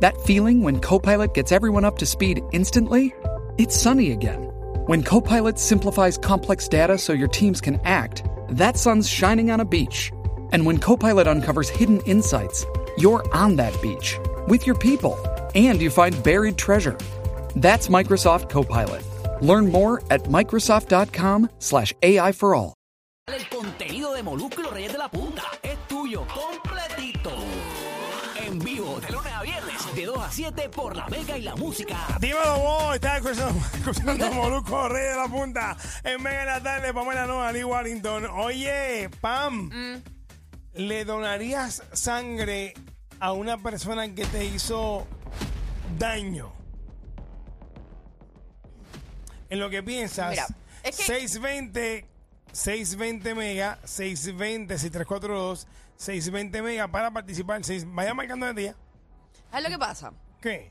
That feeling when Copilot gets everyone up to speed instantly? It's sunny again. When Copilot simplifies complex data so your teams can act, that sun's shining on a beach. And when Copilot uncovers hidden insights, you're on that beach with your people and you find buried treasure. That's Microsoft Copilot. Learn more at Microsoft.com slash AI for all. El contenido de Molusco Reyes de la Punta es tuyo completito. En vivo, de lunes a viernes, de 2 a 7 por la Mega y la Música. Dímelo vos, estás escuchando, escuchando Molusco Rey de la Punta en Mega en la tarde, Pamela Noa, Lee Warrington. Oye, Pam, ¿le donarías sangre a una persona que te hizo daño? En lo que piensas, Mira, es que- 620, 620 mega, 620, 6342, 620 mega para participar. seis- vaya marcando el día. ¿Sabes lo que pasa? ¿Qué?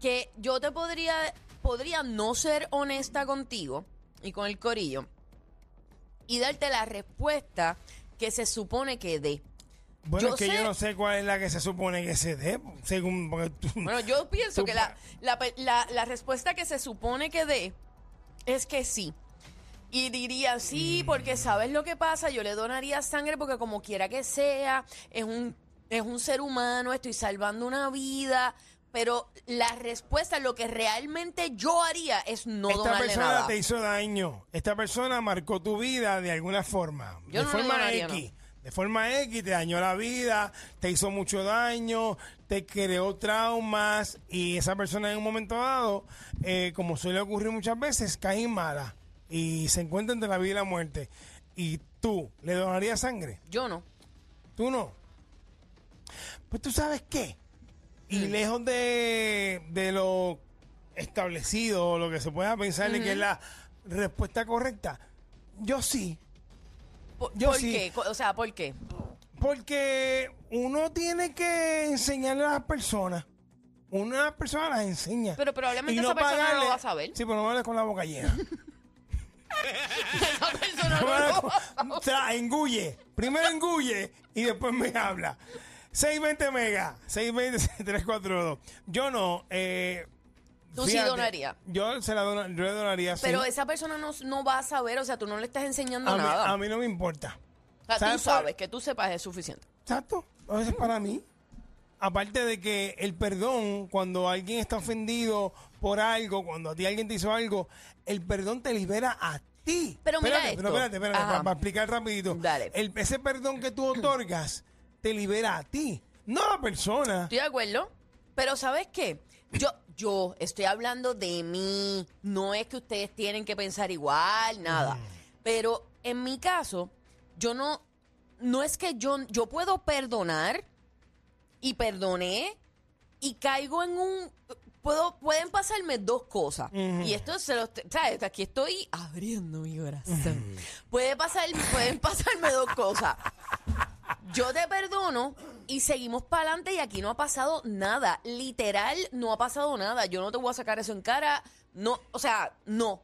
Que yo te podría, podría no ser honesta contigo y con el corillo y darte la respuesta que se supone que dé. Bueno, Yo es que sé- yo no sé cuál es la que se supone que se dé, según... tú- Bueno, yo pienso Tú que la, la, la- la respuesta que se supone que dé es que sí. Y diría sí, porque sabes lo que pasa, yo le donaría sangre porque como quiera que sea, es un, es un ser humano, estoy salvando una vida, pero la respuesta, lo que realmente yo haría es no Esta donarle persona nada. te hizo daño. Esta persona marcó tu vida de alguna forma. Yo de no le forma donaría, X. De forma X te dañó la vida, te hizo mucho daño, te creó traumas y esa persona en un momento dado, eh, como suele ocurrir muchas veces, cae mala y se encuentra entre la vida y la muerte. Y tú, ¿le donarías sangre? Yo no. ¿Tú no? Pues tú sabes qué. Y lejos de, de lo establecido, o lo que se pueda pensar de que es la respuesta correcta, yo sí. ¿Por, Yo por sí. qué? O sea, ¿por qué? Porque uno tiene que enseñarle a las personas. Una de las enseña. Pero probablemente Y esa persona no lo va a saber. Sí, pero no hables con la boca llena. Esa persona No lo o sea, engulle. Primero engulle y después me habla. 620 mega, 620 342. Yo no. Eh, Tú sí fíjate, donarías. Yo, se la dona- yo le donaría sí. Pero esa persona no, no va a saber, o sea, tú no le estás enseñando a, mí, nada. a mí no me importa. o sea, tú ¿sabes por- sabes, que tú sepas es suficiente. Exacto. A veces para mí. Aparte de que el perdón, cuando alguien está ofendido por algo, cuando a ti alguien te hizo algo, el perdón te libera a ti. Pero mira espérate, esto. pero espérate, espérate, Ajá. para, para explicar rapidito. Dale. El- ese perdón que tú otorgas te libera a ti, no a la persona. Estoy de acuerdo. Pero ¿sabes qué? Yo, yo estoy hablando de mí. No es que ustedes tienen que pensar igual, nada. Pero en mi caso, yo no, no es que yo, yo puedo perdonar y perdoné y caigo en un puedo pueden pasarme dos cosas. Y esto se los sabes aquí estoy abriendo mi corazón. Puede pasar pueden pasarme dos cosas. Yo te perdono y seguimos para adelante y aquí no ha pasado nada. Literal no ha pasado nada. Yo no te voy a sacar eso en cara. No o sea no.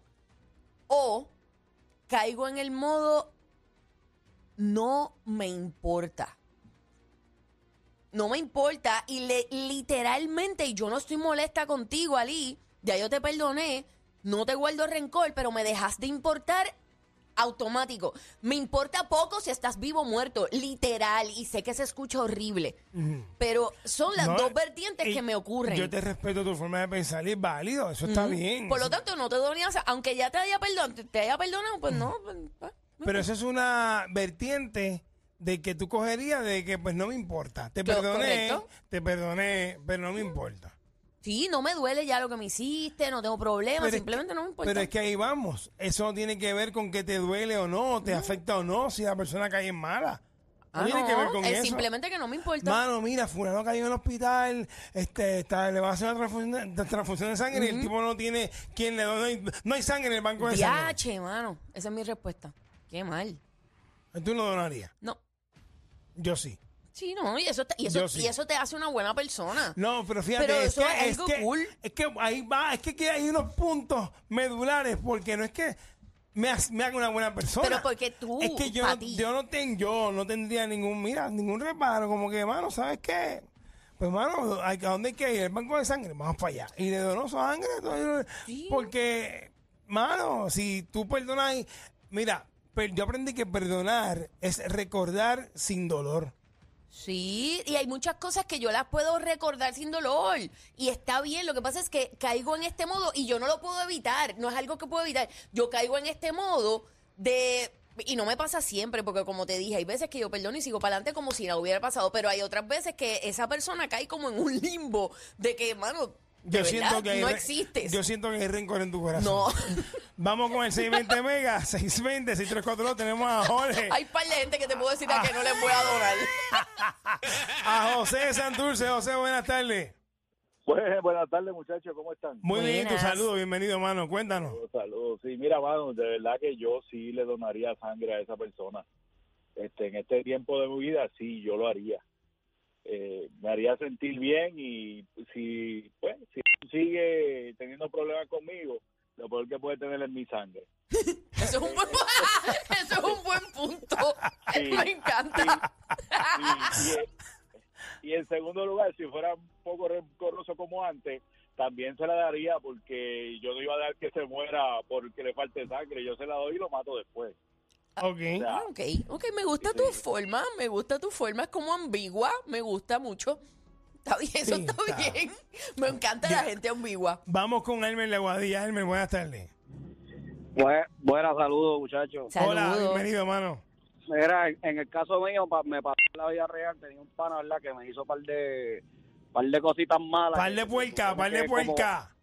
O caigo en el modo no me importa no me importa y le, literalmente y yo no estoy molesta contigo, Ali, ya yo te perdoné, no te guardo rencor, pero me dejas de importar automático. Me importa poco si estás vivo o muerto, literal, y sé que se escucha horrible, pero son las No, dos vertientes y que me ocurren. Yo te respeto tu forma de pensar y es válido, eso está bien. Por lo tanto, no te donías, aunque ya te haya perdonado, te, te haya perdonado, pues no. pues, pues, Pero eso es una vertiente de que tú cogerías de que pues no me importa. Te perdoné, correcto. te perdoné, pero no me importa. Sí, no me duele ya lo que me hiciste, no tengo problema, Pero es simplemente no me importa. Pero es que ahí vamos. Eso no tiene que ver con que te duele o no, te afecta o no, si la persona cae en mala. Ah, tiene que ver no, con es eso. simplemente que no me importa. Mano, mira, fulano cayó en el hospital, este, está, le va a hacer una transfusión de, de- transfusión de sangre y el tipo no tiene quien le done, no hay, no hay sangre en el banco de sangre. Diache, mano. Esa es mi respuesta. Qué mal. Tú no donarías. No. Yo sí. Sí, no, y eso, te, y eso, Yo sí. y eso te hace una buena persona. No, pero fíjate, Pero es, eso que, es algo que, cool. es que ahí va, es que, hay unos puntos medulares porque no es que me, ha- me haga una buena persona. Pero porque tú, Es que yo, pa' no, ti. yo no ten- yo no tendría ningún, mira, ningún reparo, como que, mano, ¿sabes qué? Pues, mano, ¿a dónde hay que ir? El banco de sangre, vamos para allá. Y le donó sangre, porque, mano, si tú perdonas, y- mira, per- yo aprendí que perdonar es recordar sin dolor. Sí, y hay muchas cosas que yo las puedo recordar sin dolor. Y está bien, lo que pasa es que caigo en este modo y yo no lo puedo evitar. No es algo que puedo evitar. Yo caigo en este modo de... Y no me pasa siempre, porque como te dije, hay veces que yo perdono y sigo para adelante como si nada hubiera pasado, pero hay otras veces que esa persona cae como en un limbo de que, mano, Yo siento que hay no re- existes. Yo siento que hay rencor en tu corazón. No. Vamos con el 620 Mega, 620, 6342. Tenemos a Jorge, hay par de gente que te puedo decir a que no les voy a donar. a José Santurce. José, buenas tardes. Pues, buenas tardes, muchachos, ¿cómo están? Muy bien, tu saludo, bienvenido, hermano. Cuéntanos. Saludos. Sí, mira, mano, de verdad que yo sí le donaría sangre a esa persona. Este, en este tiempo de mi vida, sí, yo lo haría. Eh, me haría sentir bien y si, pues, si sigue teniendo problemas conmigo, lo peor que puede tener es mi sangre. Eso es un buen, eso es un buen punto. Sí, Me encanta. Y, y- y en segundo lugar, si fuera un poco rencoroso como antes, también se la daría porque yo no iba a dar que se muera porque le falte sangre. Yo se la doy y lo mato después. Ok. O sea, Ah, Ok, ok, me gusta tu forma, me gusta tu forma, es como ambigua, me gusta mucho. Está bien, eso Sí, está, está. bien. Me encanta la gente ambigua. Vamos con Elmer de Guadilla. Elmer, buenas tardes. buenas, saludos, muchachos. Hola, bienvenido, hermano. Mira, en, el caso mío, pa- me pasó en la vida real, tenía un pana, ¿verdad?, que me hizo par de par de cositas malas. Par de puerca, par de puerca.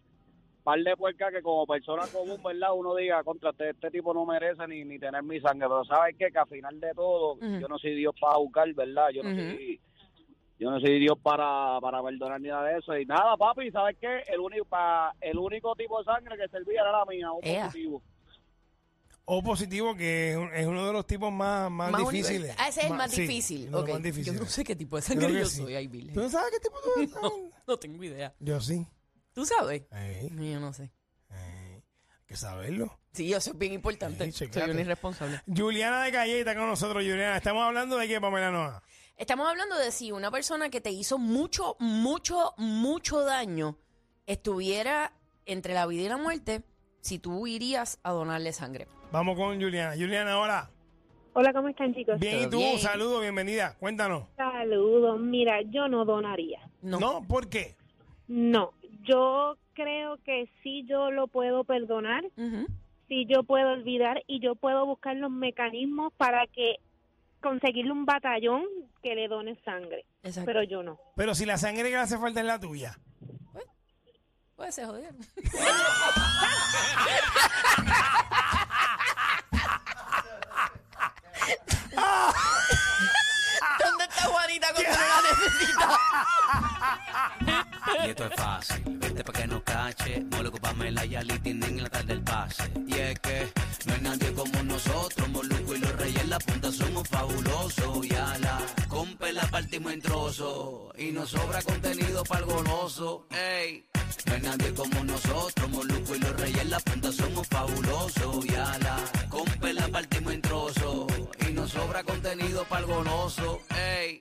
Par de puerca que como persona común, ¿verdad? Uno diga, contra este, este tipo no merece ni, ni tener mi sangre. Pero ¿sabes qué? Que al final de todo, yo no soy Dios para juzgar, ¿verdad? Yo no soy... Yo no soy Dios para, para perdonar ni nada de eso. Y nada, papi, ¿sabes qué? El único, pa- el único tipo de sangre que servía era la mía, Ea. positivo. O positivo, que es, un- es uno de los tipos más, más, Más difíciles. Ah, ese es el más sí, difícil. de más difíciles. Yo no sé qué tipo de sangre yo sí. soy, ay, ¿Tú no sabes qué tipo tú eres? No, no tengo idea. Yo sí. ¿Tú sabes? Ey, Yo no sé. ey, hay que saberlo. Sí, eso es bien importante. Sí, soy una irresponsable. Juliana de Calle está con nosotros, Juliana. Estamos hablando de qué, Pamela Noa. Estamos hablando de si una persona que te hizo mucho, mucho, mucho daño estuviera entre la vida y la muerte, si tú irías a donarle sangre. Vamos con Juliana. Juliana, hola. Hola, ¿cómo están chicos? Bien, ¿y tú? bien. Saludos, bienvenida. Cuéntanos. Saludos. Mira, yo no donaría. No. ¿No? ¿Por qué? No, yo creo que sí yo lo puedo perdonar, Ujú. sí yo puedo olvidar y yo puedo buscar los mecanismos para que conseguirle un batallón que le done sangre. Exacto. Pero yo no. Pero si la sangre que le hace falta es la tuya. Puede ser jodido. ¿Dónde está Juanita cuando no la necesita? Y esto es fácil, cache. Moluco, Pamela y Ali tienen la tarde del pase. Y es que no hay nadie como nosotros. Moluco y los reyes en la punta somos fabulosos. Y a la compa la partimos en trozos. Y nos sobra contenido para el goloso. Ey, no hay nadie como nosotros. Moluco y los reyes en la punta somos fabulosos. Y a la compa la partimos en trozos. Y nos sobra contenido para el goloso. Ey.